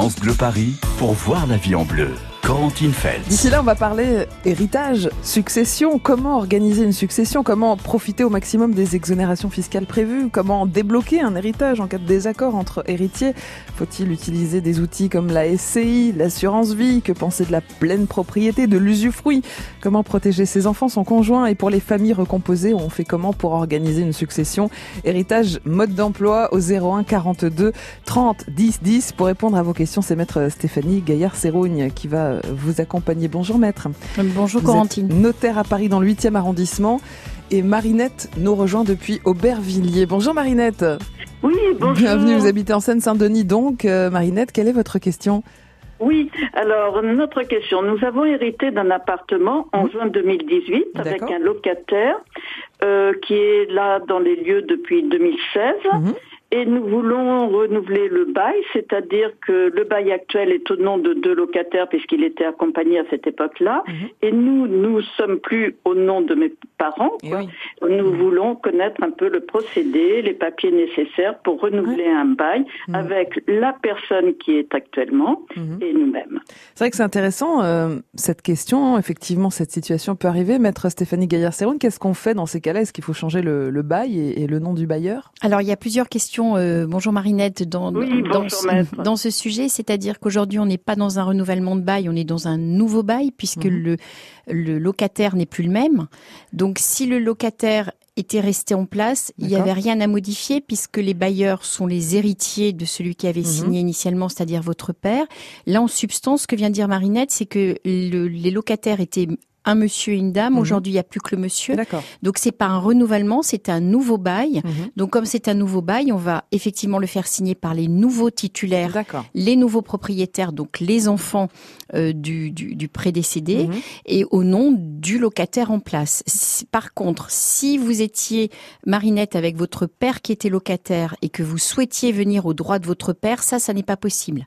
France Paris pour voir la vie en bleu. D'ici là, on va parler héritage, succession. Comment organiser une succession? Comment profiter au maximum des exonérations fiscales prévues? Comment débloquer un héritage en cas de désaccord entre héritiers? Faut-il utiliser des outils comme la SCI, l'assurance vie? Que penser de la pleine propriété, de l'usufruit? Comment protéger ses enfants, son conjoint? Et pour les familles recomposées, on fait comment pour organiser une succession? Héritage, mode d'emploi au 01 42 30 10 10. Pour répondre à vos questions, c'est maître Stéphanie Gaillard-Sérougne qui va vous accompagner. Bonjour maître. Bonjour Vous Corentine. êtes notaire à Paris dans le 8e arrondissement. Et Marinette nous rejoint depuis Aubervilliers. Bonjour Marinette. Oui, bonjour. Bienvenue, vous habitez en Seine-Saint-Denis donc. Euh, Marinette, quelle est votre question? Oui, alors notre question. Nous avons hérité d'un appartement en juin 2018 avec un locataire euh, qui est là dans les lieux depuis 2016. Mhm. Et nous voulons renouveler le bail, c'est-à-dire que le bail actuel est au nom de deux locataires puisqu'il était accompagné à cette époque-là. Mhm. Et nous, nous sommes plus au nom de mes parents. Eh quoi. oui. Nous voulons connaître un peu le procédé, les papiers nécessaires pour renouveler un bail Mhm. avec la personne qui est actuellement Mhm. et nous-mêmes. C'est vrai que c'est intéressant euh, cette question. Effectivement, cette situation peut arriver. Maître Stéphanie Gaillard-Séroune, qu'est-ce qu'on fait dans ces cas-là? Est-ce qu'il faut changer le, le bail et, et le nom du bailleur? Alors il y a plusieurs questions. Euh, bonjour Marinette dans Oui, dans, bonjour, ce, maître. dans ce sujet, c'est-à-dire qu'aujourd'hui on n'est pas dans un renouvellement de bail, on est dans un nouveau bail puisque Mhm. le le locataire n'est plus le même. Donc si le locataire était resté en place, il n'y avait rien à modifier puisque les bailleurs sont les héritiers de celui qui avait Mhm. signé initialement, c'est-à-dire votre père. Là, en substance, ce que vient de dire Marinette, c'est que le- les locataires étaient un monsieur et une dame. Mhm. Aujourd'hui, il n'y a plus que le monsieur. Donc c'est pas un renouvellement, c'est un nouveau bail. Mhm. Donc comme c'est un nouveau bail, on va effectivement le faire signer par les nouveaux titulaires, les nouveaux propriétaires, donc les enfants euh, du, du, du prédécédé, Mhm. et au nom du locataire en place. Si- Par contre, si vous étiez Marinette avec votre père qui était locataire et que vous souhaitiez venir au droit de votre père, ça, ça n'est pas possible.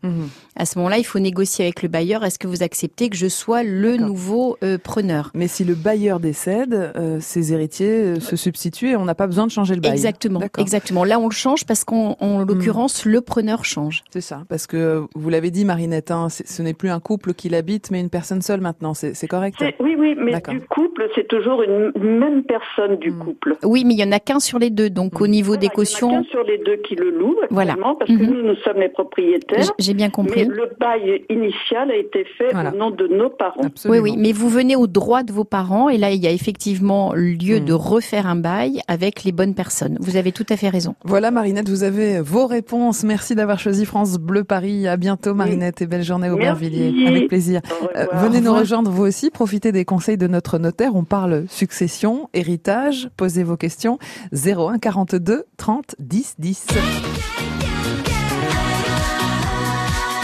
À ce moment-là, il faut négocier avec le bailleur. Est-ce que vous acceptez que je sois le nouveau euh, preneur Mais si le bailleur décède, euh, ses héritiers euh, se substituent et on n'a pas besoin de changer le bail. Exactement, exactement. Là, on le change parce qu'en en Hmm. l'occurrence, le preneur change. C'est ça, parce que vous l'avez dit, Marinette, hein, ce n'est plus un couple qui l'habite, mais une personne seule maintenant. C'est correct Oui, oui, mais du couple, c'est toujours une même personne du Mm. couple. Oui, mais il y en a qu'un sur les deux. Donc, au Mm. niveau Voilà, des il y en a cautions, qu'un sur les deux qui le louent Voilà. parce que Mhm. nous, nous sommes les propriétaires. j'ai bien Mais compris. le bail initial a été fait Voilà. au nom de nos parents. Oui, oui, mais vous venez au droit de vos parents et là, il y a effectivement lieu Mm. de refaire un bail avec les bonnes personnes. Vous avez tout à fait raison. Voilà, Marinette, vous avez vos réponses. Merci d'avoir choisi France Bleu Paris. À bientôt, Marinette, et belle journée au Merci. Aubervilliers. Avec plaisir. Euh, venez nous rejoindre vous aussi, profitez des conseils de notre notaire. On parle succession, héritage. Posez vos questions 01 42 30 10 10.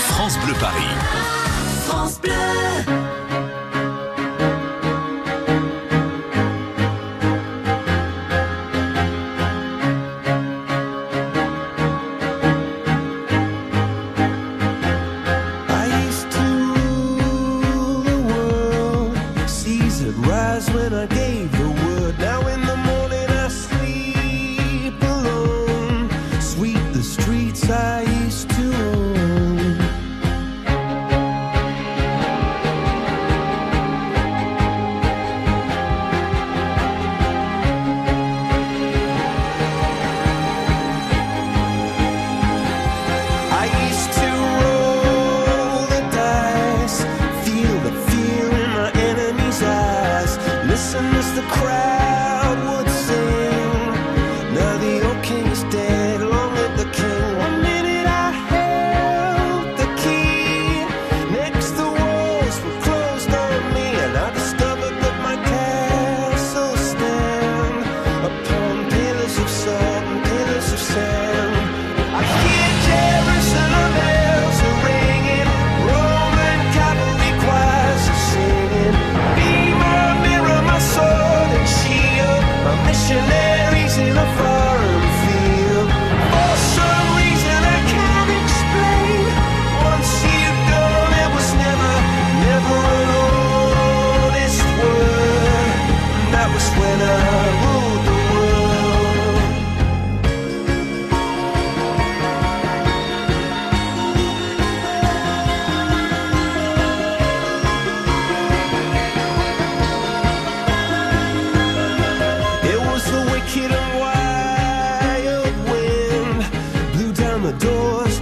France Bleu Paris. I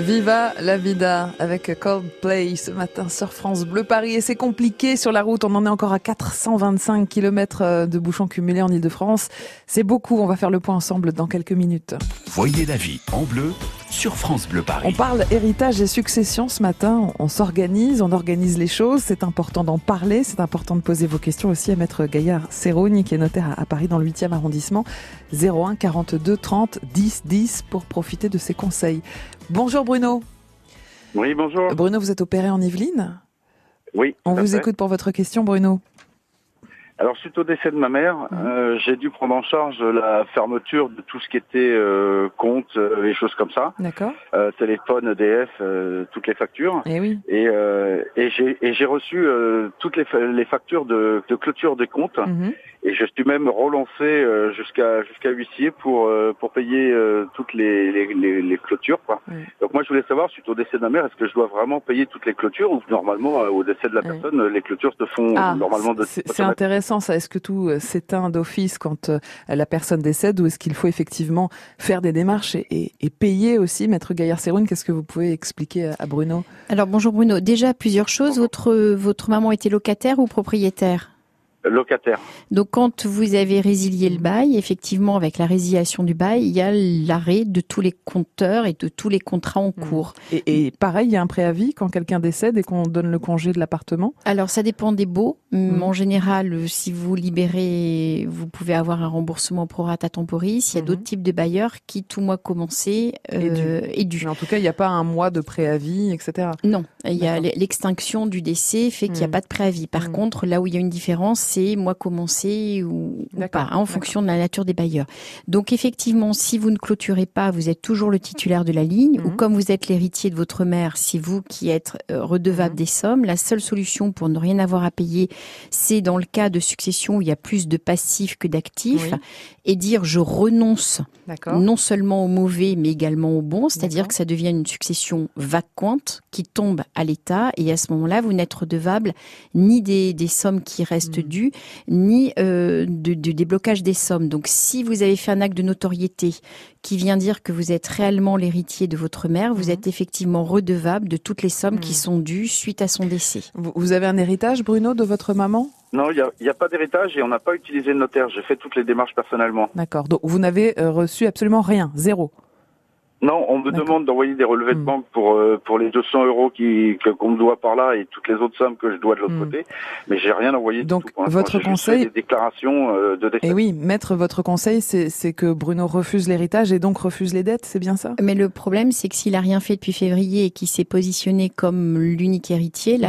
Viva la vida avec Coldplay ce matin sur France Bleu Paris et c'est compliqué sur la route. On en est encore à 425 km de bouchons cumulés en Ile-de-France. C'est beaucoup. On va faire le point ensemble dans quelques minutes. Voyez la vie en bleu sur France Bleu On Paris. parle héritage et succession ce matin. On s'organise, on organise les choses. C'est important d'en parler. C'est important de poser vos questions aussi à Maître Gaillard Serrogne, qui est notaire à à Paris dans le 8e arrondissement. 01 42 30 10 10 pour profiter de ses conseils. Bonjour Bruno. Oui, bonjour. Bruno, vous êtes opéré en Yvelines? Oui. On vous fait. écoute pour votre question, Bruno. Alors, suite au décès de ma mère, Mhm. euh, j'ai dû prendre en charge la fermeture de tout ce qui était euh, compte euh, et choses comme ça, D'accord euh, téléphone, EDF, euh, toutes les factures. Eh oui. Et, euh, et j'ai et reçu euh, toutes les, les factures de, de clôture des comptes. Mhm. Et je suis même relancé euh, jusqu'à jusqu'à huissier pour euh, pour payer euh, toutes les, les, les, les clôtures. Quoi. Oui. Donc moi, je voulais savoir, suite au décès de ma mère, est-ce que je dois vraiment payer toutes les clôtures ou normalement, au décès de la Oui. personne, les clôtures se font Ah, normalement de c'est intéressant Est-ce que tout euh, s'éteint d'office quand euh, la personne décède ou est-ce qu'il faut effectivement faire des démarches et, et- et payer aussi? Maître Gaillard-Séroune, qu'est-ce que vous pouvez expliquer à- à Bruno? Alors bonjour Bruno, déjà plusieurs choses. Votre, votre maman était locataire ou propriétaire? Locataire. Donc quand vous avez résilié le bail, effectivement avec la résiliation du bail, il y a l'arrêt de tous les compteurs et de tous les contrats en Mhm. cours. et, et pareil, il y a un préavis quand quelqu'un décède et qu'on donne le congé de l'appartement? Alors ça dépend des baux. Mhm. En général, si vous libérez, vous pouvez avoir un remboursement pro rata temporis. Il y a d'autres types de bailleurs qui, tout mois commencé, Est dû. euh, est dû. Mais en tout cas, il n'y a pas un mois de préavis, etc. Non, il y a l'extinction du décès fait qu'il n'y a Mm. pas de préavis. Par Mm. contre, là où il y a une différence, c'est mois commencé ou, pas, hein, en fonction de la nature des bailleurs. Donc effectivement, si vous ne clôturez pas, vous êtes toujours le titulaire de la ligne, ou Mhm. comme vous êtes l'héritier de votre mère, c'est vous qui êtes euh, redevable Mhm. des sommes. La seule solution pour ne rien avoir à payer, c'est dans le cas de succession où il y a plus de passifs que d'actifs, Oui. et dire je renonce non seulement au mauvais, mais également au bon, c'est-à-dire que ça devient une succession vacante qui tombe à l'État, et à ce moment-là, vous n'êtes redevable ni des, des sommes qui restent Mhm. dues, ni euh, de, de déblocage des sommes. Donc, si vous avez fait un acte de notoriété qui vient dire que vous êtes réellement l'héritier de votre mère, vous Mhm. êtes effectivement redevable de toutes les sommes qui Mhm. sont dues suite à son décès. vous, vous avez un héritage, Bruno, de votre maman? Non, il n'y a, a pas d'héritage et on n'a pas utilisé le notaire. J'ai fait toutes les démarches personnellement. D'accord. Donc vous n'avez euh, reçu absolument rien, zéro. Non, on me demande d'envoyer des relevés de Hmm. banque pour euh, pour les 200 euros qui que- qu'on me doit par là et toutes les autres sommes que je dois de l'autre Hmm. côté, mais j'ai rien envoyé. du Donc, tout pour l'instant. votre conseil- des déclarations euh, de décès. Et oui, maître, votre conseil, c'est c'est que Bruno refuse l'héritage et donc refuse les dettes, c'est bien ça? Mais le problème, c'est que s'il a rien fait depuis février et qu'il s'est positionné comme l'unique héritier, là.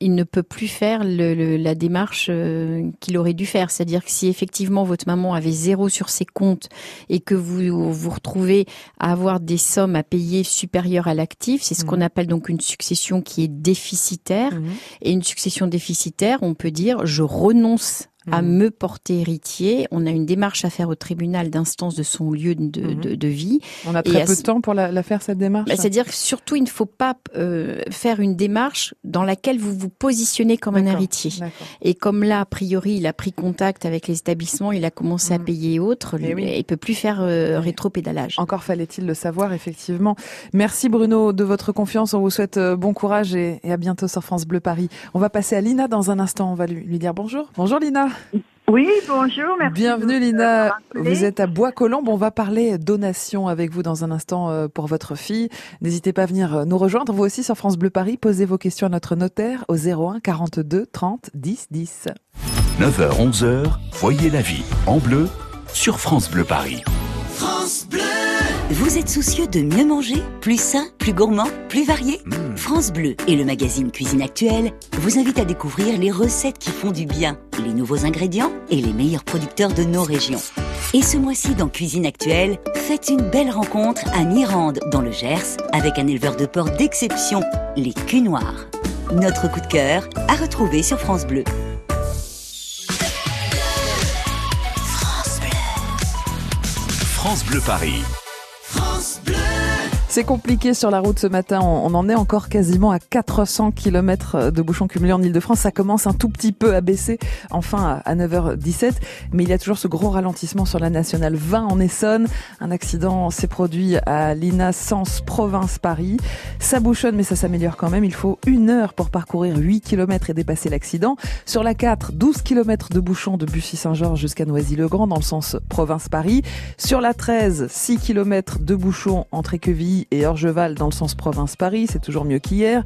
Il ne peut plus faire le, le- la démarche euh, qu'il aurait dû faire. C'est-à-dire que si effectivement votre maman avait zéro sur ses comptes et que vous vous retrouvez à avoir des sommes à payer supérieures à l'actif, c'est ce qu'on appelle donc une succession qui est déficitaire. Mhm. Et une succession déficitaire, on peut dire je renonce à Mhm. me porter héritier. On a une démarche à faire au tribunal d'instance de son lieu de, de- de vie. On a très peu de temps pour la, la faire cette démarche. Bah, C'est-à-dire que surtout, il ne faut pas euh, faire une démarche dans laquelle vous vous positionnez comme un héritier. Et comme là, a priori, il a pris contact avec les établissements, il a commencé à Mhm. payer autres, Mais oui. il peut plus faire euh, rétropédalage. Encore fallait-il le savoir, effectivement. Merci Bruno de votre confiance. On vous souhaite euh, bon courage et, et à bientôt sur France Bleu Paris. On va passer à Lina dans un instant. On va lui, lui dire bonjour. Bonjour Lina. Oui, bonjour, merci. Bienvenue Lina. Vous êtes à Bois-Colombes. On va parler donation avec vous dans un instant euh, pour votre fille. N'hésitez pas à venir euh, nous rejoindre. Vous aussi sur France Bleu Paris. Posez vos questions à notre notaire au 01 42 30 10 10. 9h, 11h, voyez la vie en bleu sur France Bleu Paris. Vous êtes soucieux de mieux manger Plus sain, plus gourmand, plus varié Mm. France Bleu et le magazine Cuisine Actuelle vous invitent à découvrir les recettes qui font du bien, les nouveaux ingrédients et les meilleurs producteurs de nos régions. Et ce mois-ci dans Cuisine Actuelle, faites une belle rencontre à Mirande, dans le Gers, avec un éleveur de porc d'exception, les culs noirs. Notre coup de cœur à retrouver sur France Bleu. France Bleu Paris. France Bleu. C'est compliqué sur la route ce matin. On en est encore quasiment à 400 km de bouchons cumulés en Ile-de-France. Ça commence un tout petit peu à baisser, enfin à 9h17. Mais il y a toujours ce gros ralentissement sur la nationale 20 en Essonne. Un accident s'est produit à Lina Sens, province Paris. Ça bouchonne, mais ça s'améliore quand même. Il faut une heure pour parcourir 8 km et dépasser l'accident. Sur la 4, 12 km de bouchons de Bussy-Saint-Georges jusqu'à Noisy-le-Grand dans le sens province Paris. Sur la 13, 6 km de bouchons entre Équevilly et Orgeval dans le sens province-Paris, c'est toujours mieux qu'hier.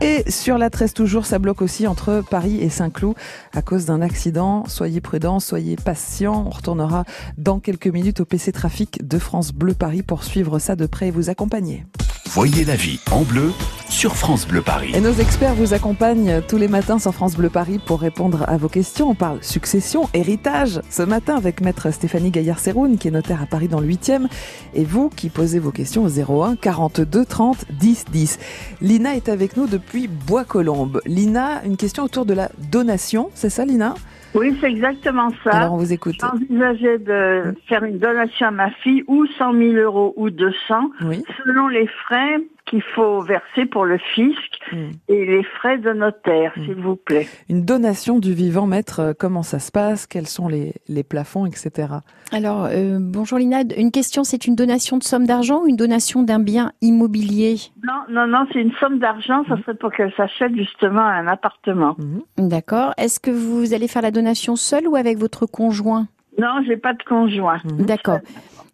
Et sur la 13 toujours, ça bloque aussi entre Paris et Saint-Cloud à cause d'un accident. Soyez prudents, soyez patients. On retournera dans quelques minutes au PC Trafic de France Bleu Paris pour suivre ça de près et vous accompagner. Voyez la vie en bleu sur France Bleu Paris. Et nos experts vous accompagnent tous les matins sur France Bleu Paris pour répondre à vos questions. On parle succession, héritage. Ce matin avec maître Stéphanie Gaillard-Séroun, qui est notaire à Paris dans le 8e. Et vous qui posez vos questions au 01 42 30 10 10. Lina est avec nous depuis Bois-Colombes. Lina, une question autour de la donation. C'est ça, Lina? Oui, c'est exactement ça. Alors on vous écoute. J'envisageais de faire une donation à ma fille, ou 100 000 euros ou 200, Oui. selon les frais qu'il faut verser pour le fisc Mm. et les frais de notaire, Mm. s'il vous plaît. Une donation du vivant, maître. euh, Comment ça se passe? Quels sont les, les plafonds, etc. Alors, euh, bonjour Lina, une question, c'est une donation de somme d'argent ou une donation d'un bien immobilier? Non, non, non, c'est une somme d'argent, Mm. ça serait pour qu'elle s'achète justement un appartement. Mhm. D'accord. Est-ce que vous allez faire la donation seule ou avec votre conjoint? Non, j'ai pas de conjoint. Mhm. D'accord.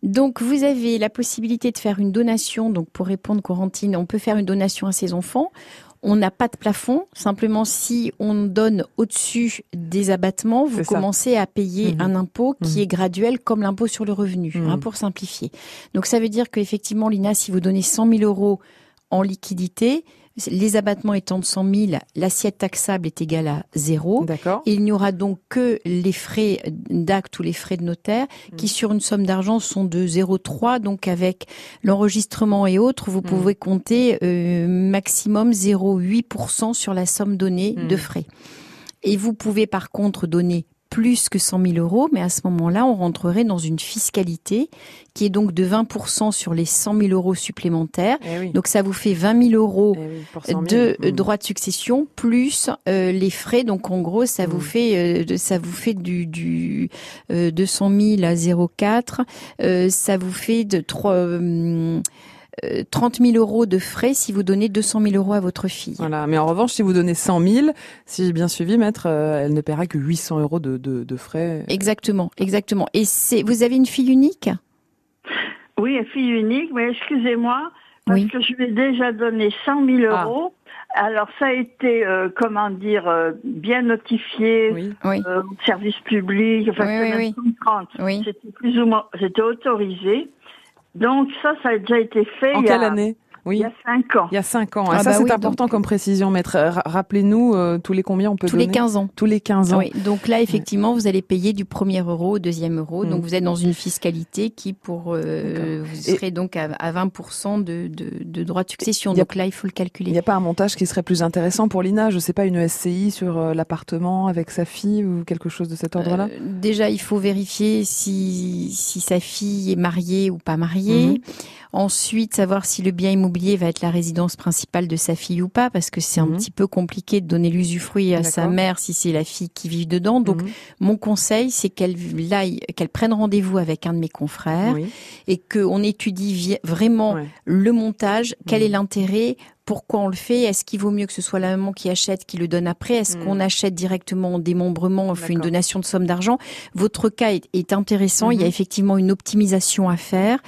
Donc, vous avez la possibilité de faire une donation. Donc, pour répondre, Corentine, on peut faire une donation à ses enfants. On n'a pas de plafond. Simplement, si on donne au-dessus des abattements, vous ça. commencez à payer Mhm. un impôt qui Mhm. est graduel comme l'impôt sur le revenu, Mhm. hein, pour simplifier. Donc, ça veut dire qu'effectivement, Lina, si vous donnez 100 000 euros en liquidité, les abattements étant de 100 000, l'assiette taxable est égale à zéro. D'accord. Il n'y aura donc que les frais d'acte ou les frais de notaire qui, sur une somme d'argent, sont de 0,3. Donc, avec l'enregistrement et autres, vous Mm. pouvez compter euh, maximum 0,8% sur la somme donnée de frais. Et vous pouvez par contre donner plus que 100 000 euros, mais à ce moment-là, on rentrerait dans une fiscalité qui est donc de 20% sur les 100 000 euros supplémentaires. Eh oui. Donc, ça vous fait 20 000 euros Eh oui, pour 100 000. de euh, Mhm. droits de succession plus euh, les frais. Donc en gros, ça vous Mm. fait euh, de- ça vous fait du, du euh, 200 000 à 0,4. Euh, ça vous fait de 3, euh, euh, 30 000 euros de frais si vous donnez 200 000 euros à votre fille. Voilà. Mais en revanche, si vous donnez 100 000, si j'ai bien suivi, maître, euh, elle ne paiera que 800 euros de, de, de frais. Exactement, exactement. Et c'est vous avez une fille unique? Oui, fille unique, mais excusez-moi, parce Oui. que je lui ai déjà donné 100 000 Ah. euros. Alors ça a été, euh, comment dire, euh, bien notifié Oui. Oui, au service public, enfin Oui, c'était oui, même 30. oui. C'était plus ou moins, c'était autorisé. Donc ça, ça a déjà été fait. En il y a- quelle année? Oui. Il y a cinq ans. Il y a 5 ans. Ah Ah, ça, bah c'est oui, important donc- comme précision, maître. Ra- Rappelez-nous, euh, tous les combien on peut Tous les donner 15 ans. Tous les 15 ans. Oui, donc là, effectivement, vous allez payer du premier euro au deuxième euro. Mm. Donc vous êtes dans une fiscalité qui, pour euh, vous Et- serez donc à, à 20% de, de, de droits de succession. Il a- Donc là, il faut le Il calculer. n'y a pas un montage qui serait plus intéressant pour Lina Je sais pas, une SCI sur euh, l'appartement avec sa fille ou quelque chose de cet ordre-là? Euh, déjà, il faut vérifier si, si sa fille est mariée ou pas mariée. Mhm. Ensuite, savoir si le bien immobilier va être la résidence principale de sa fille ou pas, parce que c'est Mhm. un petit peu compliqué de donner l'usufruit à sa mère si c'est la fille qui vit dedans. Donc, Mhm. mon conseil, c'est qu'elle aille, qu'elle prenne rendez-vous avec un de mes confrères Oui. et qu'on étudie vraiment Ouais. le montage, quel Mhm. est l'intérêt, pourquoi on le fait, est-ce qu'il vaut mieux que ce soit la maman qui achète, qui le donne après, est-ce Mhm. qu'on achète directement en démembrement, on fait une donation de somme d'argent. Votre cas est, est intéressant, il y a Mhm. effectivement une optimisation à faire.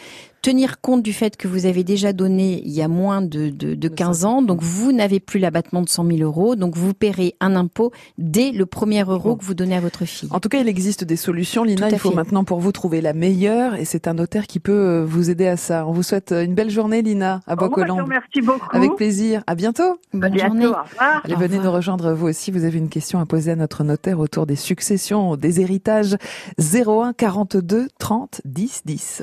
Tenir compte du fait que vous avez déjà donné il y a moins de, de, de De 15 ça. ans, donc vous n'avez plus l'abattement de 100 000 euros, donc vous paierez un impôt dès le premier euro Bon. que vous donnez à votre fille. En tout cas, il existe des solutions. Lina, il faut fait. maintenant pour vous trouver la meilleure et c'est un notaire qui peut euh, vous aider à ça. On vous souhaite euh, une belle journée, Lina, à revoir, Bocoland. Merci beaucoup. Avec plaisir. À bientôt. Bonne À bientôt, journée. Au revoir. Allez, Au venez revoir. nous rejoindre vous aussi. Vous avez une question à poser à notre notaire autour des successions, des héritages. 01 42 30 10 10.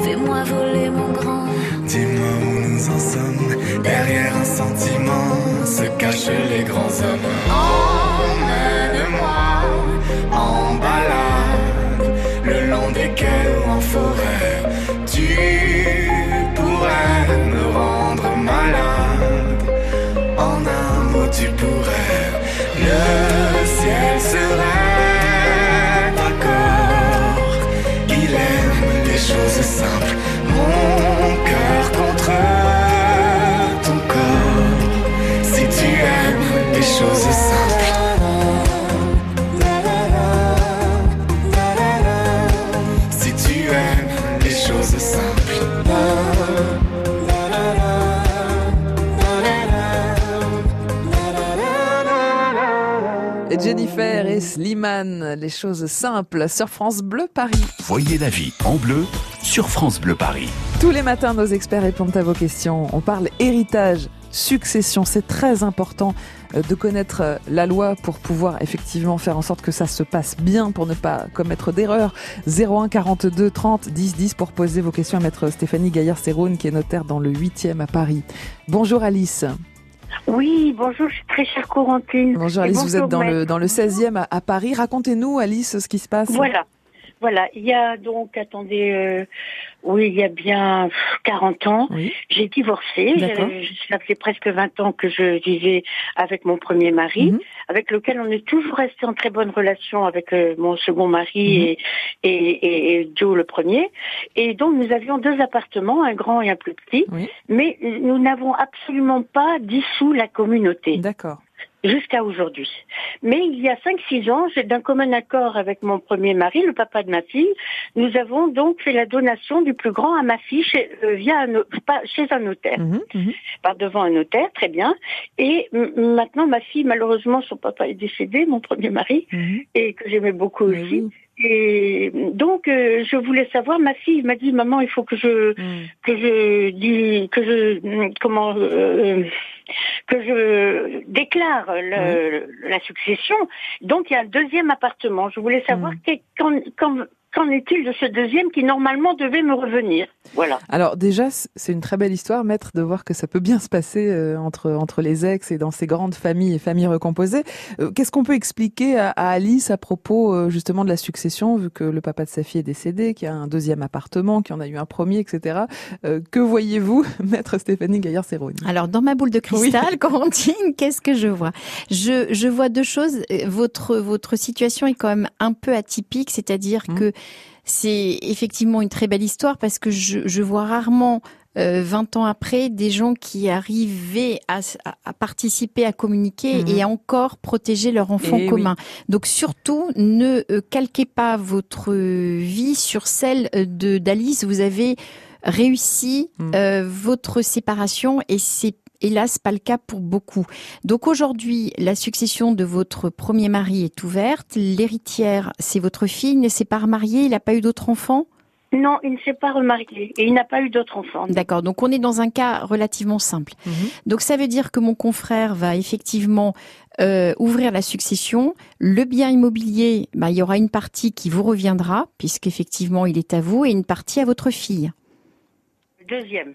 Fais-moi voler, mon grand. Dis-moi où nous en sommes. Derrière un sentiment se cachent les grands hommes. Slimane, les choses simples sur France Bleu Paris. Voyez la vie en bleu sur France Bleu Paris. Tous les matins, nos experts répondent à vos questions. On parle héritage, succession. C'est très important euh, de connaître euh, la loi pour pouvoir effectivement faire en sorte que ça se passe bien, pour ne pas commettre d'erreurs. 01 42 30 10 10 pour poser vos questions à maître Stéphanie Gaillard-Séroune, qui est notaire dans le 8e à Paris. Bonjour Alice. Oui, bonjour, je suis très chère Corentine. Bonjour Alice, vous êtes dans maître. le, dans le 16e à, à Paris. Racontez-nous Alice ce qui se passe. Voilà. Voilà, il y a donc, attendez, euh, oui, il y a bien pff, 40 ans, Oui. j'ai divorcé. Je- Ça fait presque 20 ans que je vivais avec mon premier mari, Mhm. avec lequel on est toujours resté en très bonne relation avec euh, mon second mari Mhm. et, et, et, et Joe le premier. Et donc nous avions deux appartements, un grand et un plus petit, Oui. mais nous n'avons absolument pas dissous la communauté. D'accord. Jusqu'à aujourd'hui. Mais il y a 5-6 ans, j'ai d'un commun accord avec mon premier mari, le papa de ma fille, nous avons donc fait la donation du plus grand à ma fille chez, euh, via un, pas, chez un notaire, Mhm, mhm. par devant un notaire, très bien. Et maintenant, ma fille, malheureusement, son papa est décédé, mon premier mari, Mhm. et que j'aimais beaucoup aussi. Et donc, euh, je voulais savoir, ma fille m'a dit, maman, il faut que je Mhm. que je dis que je comment euh, que je déclare le- la succession. Donc il y a un deuxième appartement. Je voulais savoir qu'est- qu'en qu'en- qu'en est-il de ce deuxième qui normalement devait me revenir? Voilà. Alors déjà, c'est une très belle histoire, maître, de voir que ça peut bien se passer euh, entre entre les ex et dans ces grandes familles et familles recomposées. Euh, Qu'est-ce qu'on peut expliquer à, à Alice à propos euh, justement de la succession, vu que le papa de sa fille est décédé, qu'il y a un deuxième appartement, qu'il y en a eu un premier, etc. Euh, que voyez-vous, maître Stéphanie Gaillard-Séroni Alors, dans ma boule de cristal, Corentine, qu'est-ce que je vois? Je, je vois deux choses. Euh, Votre, votre situation est quand même un peu atypique, c'est-à-dire Mhm. que c'est effectivement une très belle histoire parce que je, je vois rarement euh, 20 ans après des gens qui arrivaient à, participer, à communiquer Mhm. et à encore protéger leur enfant Eh oui. commun. Donc surtout, ne euh, calquez pas votre vie sur celle euh, de d'Alice. Vous avez réussi Mhm. euh, votre séparation et c'est hélas pas le cas pour beaucoup. Donc aujourd'hui, la succession de votre premier mari est ouverte. L'héritière, c'est votre fille, il ne s'est pas remarié, il n'a pas eu d'autres enfants? Non, il ne s'est pas remarié et il n'a pas eu d'autres enfants. D'accord, donc on est dans un cas relativement simple. Mhm. Donc ça veut dire que mon confrère va effectivement euh, ouvrir la succession. Le bien immobilier, bah, il y aura une partie qui vous reviendra, puisqu'effectivement il est à vous, et une partie à votre fille. Deuxième.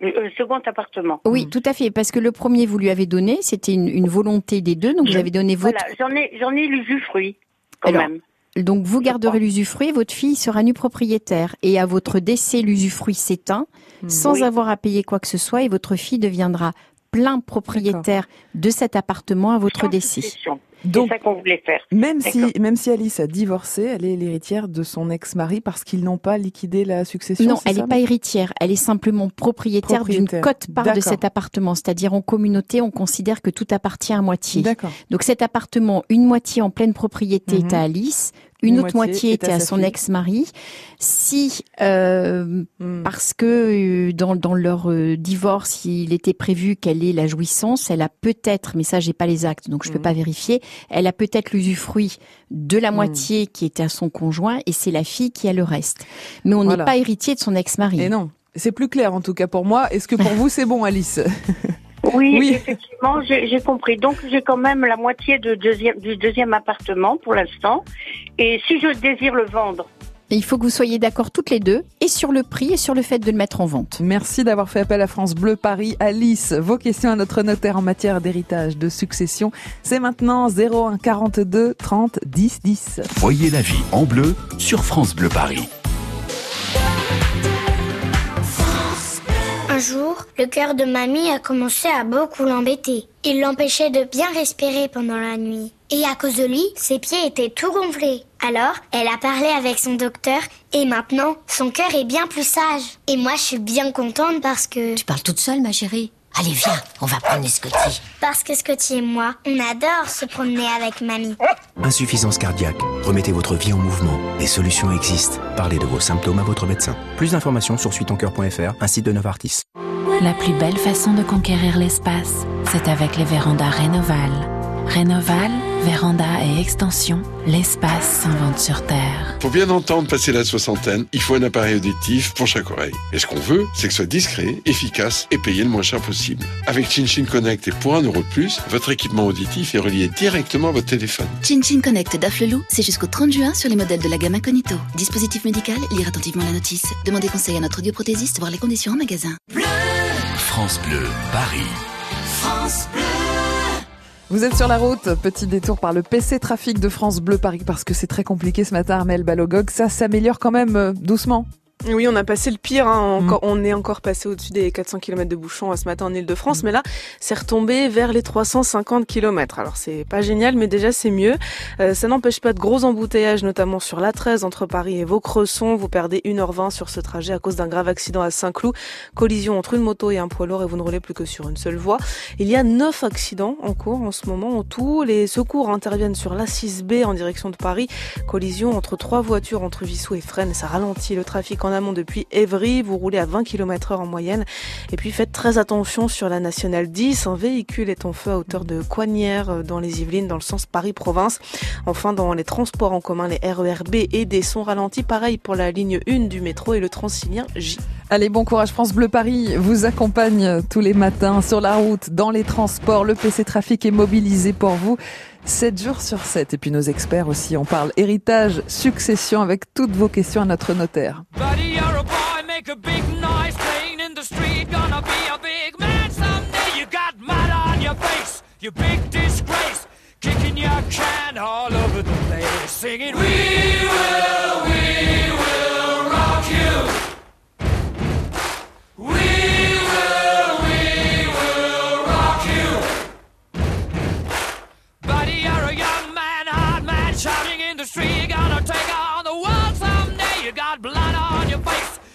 Le, euh, second appartement. Oui, tout à fait, parce que le premier vous lui avez donné, c'était une, une volonté des deux, donc vous avez donné votre... Voilà, j'en ai j'en ai l'usufruit quand Alors, même. Donc vous garderez l'usufruit, votre fille sera nue propriétaire, et à votre décès, l'usufruit s'éteint, sans Oui. avoir à payer quoi que ce soit, et votre fille deviendra plein propriétaire de cet appartement à votre succession. Donc, ça qu'on voulait faire. même si, même si Alice a divorcé, elle est l'héritière de son ex-mari parce qu'ils n'ont pas liquidé la succession. Non, elle n'est pas héritière, elle est simplement propriétaire d'une cote-part de cet appartement. C'est-à-dire en communauté, on considère que tout appartient à moitié. D'accord. Donc cet appartement, une moitié en pleine propriété Mhm. est à Alice, une, Une autre moitié était à son ex-mari. Si euh, Hmm. parce que euh, dans, dans leur euh, divorce, il était prévu qu'elle ait la jouissance, elle a peut-être, mais ça j'ai pas les actes, donc je peux Mhm. pas vérifier, elle a peut-être l'usufruit de la Mhm. moitié qui était à son conjoint et c'est la fille qui a le reste. Mais on n'est Voilà. pas héritier de son ex-mari. Et non, c'est plus clair en tout cas pour moi. Est-ce que pour vous c'est bon, Alice? Oui, Oui. effectivement, j'ai compris. Donc j'ai quand même la moitié de deuxième, du deuxième appartement pour l'instant. Et si je désire le vendre, Et il faut que vous soyez d'accord toutes les deux, et sur le prix et sur le fait de le mettre en vente. Merci d'avoir fait appel à France Bleu Paris. Alice, vos questions à notre notaire en matière d'héritage, de succession, c'est maintenant 01 42 30 10 10. Voyez la vie en bleu sur France Bleu Paris. Jour, le cœur de mamie a commencé à beaucoup l'embêter. Il l'empêchait de bien respirer pendant la nuit. Et à cause de lui, ses pieds étaient tout gonflés. Alors, elle a parlé avec son docteur et maintenant, son cœur est bien plus sage. Et moi, je suis bien contente parce que... Tu parles toute seule, ma chérie Allez, viens, on va promener Scotty. Parce que Scotty et moi, on adore se promener avec mamie. Insuffisance cardiaque. Remettez votre vie en mouvement. Des solutions existent. Parlez de vos symptômes à votre médecin. Plus d'informations sur suitoncoeur.fr, un site de Novartis. La plus belle façon de conquérir l'espace, c'est avec les vérandas Rénoval. Rénoval, véranda et extension, l'espace s'invente sur Terre. Pour bien entendre passer la soixantaine, il faut un appareil auditif pour chaque oreille. Et ce qu'on veut, c'est que ce soit discret, efficace et payé le moins cher possible. Avec ChinChin Connect et pour un euro de plus, votre équipement auditif est relié directement à votre téléphone. ChinChin Connect d'Afflelou, c'est jusqu'au 30 juin sur les modèles de la gamme Incognito. Dispositif médical, lire attentivement la notice. Demandez conseil à notre audioprothésiste, voir les conditions en magasin. France Bleu, Paris. France Bleu. Vous êtes sur la route, petit détour par le PC Trafic de France Bleu Paris parce que c'est très compliqué ce matin, Armel Balogog. Ça s'améliore quand même euh, doucement. Oui, on a passé le pire. Hein. Encore, On est encore passé au-dessus des 400 km de bouchons ce matin en Ile-de-France, mais là, c'est retombé vers les 350 km. Alors, c'est pas génial, mais déjà, c'est mieux. Euh, ça n'empêche pas de gros embouteillages, notamment sur la 13 entre Paris et Vaucresson. Vous perdez 1h20 sur ce trajet à cause d'un grave accident à Saint-Cloud. Collision entre une moto et un poids lourd et vous ne roulez plus que sur une seule voie. Il y a 9 accidents en cours en ce moment en tout. Les secours interviennent sur l'A6B en direction de Paris. Collision entre trois voitures entre Vissou et Fresnes. Ça ralentit le trafic en amont depuis Évry. Vous roulez à 20 km heure en moyenne. Et puis faites très attention sur la nationale 10. Un véhicule est en feu à hauteur de Coignières euh, dans les Yvelines dans le sens Paris-Province. Enfin, dans les transports en commun, les RERB et D sont ralentis. Pareil pour la ligne 1 du métro et le Transilien J. Allez, bon courage. France Bleu Paris vous accompagne tous les matins sur la route, dans les transports. Le PC Trafic est mobilisé pour vous. 7 jours sur 7. Et puis nos experts aussi, on parle héritage, succession avec toutes vos questions à notre notaire.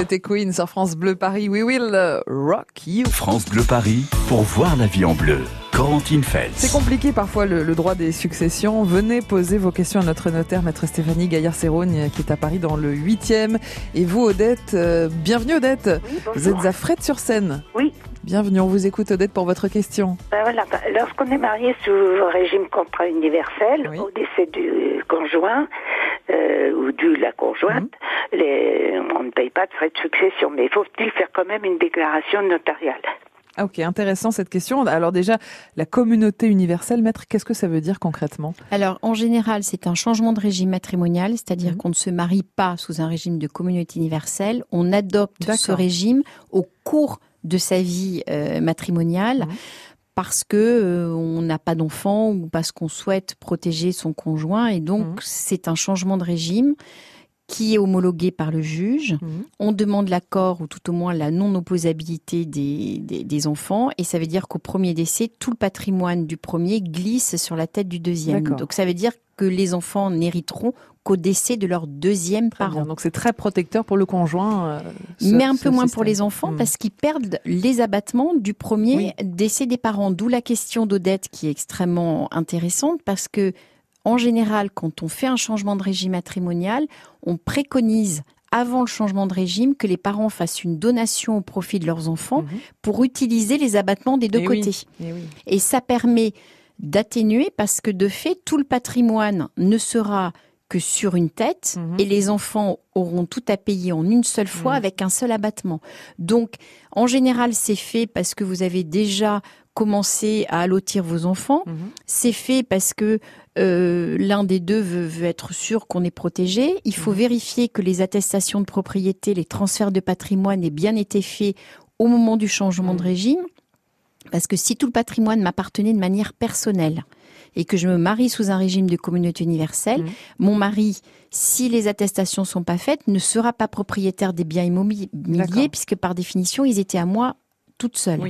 C'était Queen sur France Bleu Paris. We will euh, rock you. France Bleu Paris pour voir la vie en bleu. C'est compliqué parfois le, le droit des successions. Venez poser vos questions à notre notaire, maître Stéphanie Gaillard-Sérogne, qui est à Paris dans le 8e. Et vous, Odette, euh, bienvenue Odette. vous êtes à Fred-sur-Seine. Oui. Bienvenue, on vous écoute Odette pour votre question. Ben voilà, ben, lorsqu'on est marié sous régime contrat universel, au décès du conjoint euh, ou de la conjointe, les, on ne paye pas de frais de succession. Mais faut-il faire quand même une déclaration notariale? Ah, ok, intéressant cette question. Alors déjà, la communauté universelle, maître, qu'est-ce que ça veut dire concrètement? Alors, en général, c'est un changement de régime matrimonial, c'est-à-dire qu'on ne se marie pas sous un régime de communauté universelle. On adopte ce régime au cours de sa vie euh, matrimoniale. Parce que euh, on n'a pas d'enfant ou parce qu'on souhaite protéger son conjoint et donc c'est un changement de régime qui est homologué par le juge. On demande l'accord ou tout au moins la non-opposabilité des, des, des enfants et ça veut dire qu'au premier décès, tout le patrimoine du premier glisse sur la tête du deuxième. Donc ça veut dire que les enfants n'hériteront qu'au décès de leur deuxième parent. Donc c'est très protecteur pour le conjoint. euh, ce- Mais un peu moins pour les enfants Mm. parce qu'ils perdent les abattements du premier décès des parents. D'où la question d'Odette qui est extrêmement intéressante parce que, en général, quand on fait un changement de régime matrimonial, on préconise avant le changement de régime, que les parents fassent une donation au profit de leurs enfants pour utiliser les abattements des deux Mhm. Eh oui, côtés. eh oui. Et ça permet d'atténuer parce que de fait, tout le patrimoine ne sera que sur une tête Mhm. et les enfants auront tout à payer en une seule fois avec un seul abattement. Donc, en général, c'est fait parce que vous avez déjà commencé à allotir vos enfants. C'est fait parce que euh, l'un des deux veut, veut être sûr qu'on est protégé. Il faut vérifier que les attestations de propriété, les transferts de patrimoine aient bien été faits au moment du changement de régime. Parce que si tout le patrimoine m'appartenait de manière personnelle et que je me marie sous un régime de communauté universelle, mon mari, si les attestations sont pas faites, ne sera pas propriétaire des biens immobiliers puisque par définition, ils étaient à moi toute seule.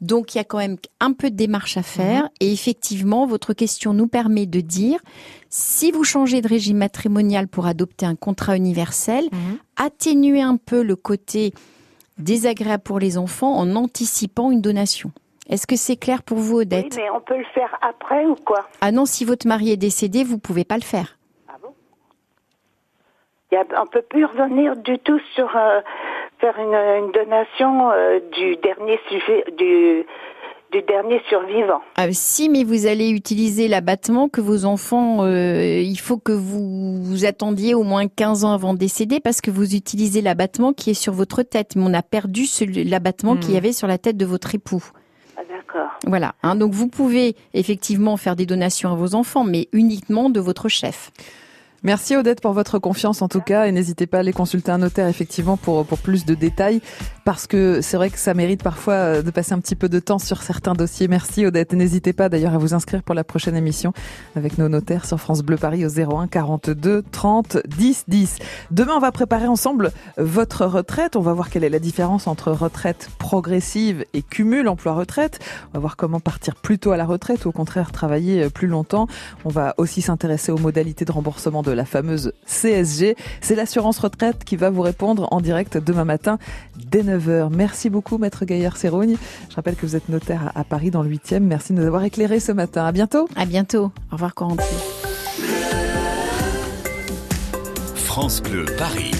Donc il y a quand même un peu de démarche à faire. Et effectivement, votre question nous permet de dire si vous changez de régime matrimonial pour adopter un contrat universel, atténuez un peu le côté désagréable pour les enfants en anticipant une donation. Est-ce que c'est clair pour vous, Odette? Oui, mais on peut le faire après ou quoi? Ah non, si votre mari est décédé, vous pouvez pas le faire. Il y a- On peut plus revenir du tout sur euh, faire une, une donation euh, du dernier sujet du du dernier survivant. Ah, si, mais vous allez utiliser l'abattement que vos enfants, euh, il faut que vous, vous attendiez au moins 15 ans avant de décéder parce que vous utilisez l'abattement qui est sur votre tête. Mais on a perdu l'abattement qu'il y avait sur la tête de votre époux. Ah, D'accord. Voilà. hein. donc vous pouvez effectivement faire des donations à vos enfants, mais uniquement de votre chef. Merci Odette pour votre confiance en tout cas et n'hésitez pas à aller consulter un notaire effectivement pour, pour plus de détails parce que c'est vrai que ça mérite parfois euh, de passer un petit peu de temps sur certains dossiers. Merci Odette. N'hésitez pas d'ailleurs à vous inscrire pour la prochaine émission avec nos notaires sur France Bleu Paris au 01 42 30 10 10. Demain on va préparer ensemble votre retraite. On va voir quelle est la différence entre retraite progressive et cumul emploi-retraite. On va voir comment partir plus tôt à la retraite ou au contraire travailler plus longtemps. On va aussi s'intéresser aux modalités de remboursement de la fameuse CSG. C'est l'assurance retraite qui va vous répondre en direct demain matin dès 9h. Merci beaucoup Maître Gaillard-Sérougne. Je rappelle que vous êtes notaire à à Paris dans le 8e. Merci de nous avoir éclairés ce matin. À bientôt. À bientôt. Au revoir Corentin. France Bleu Paris.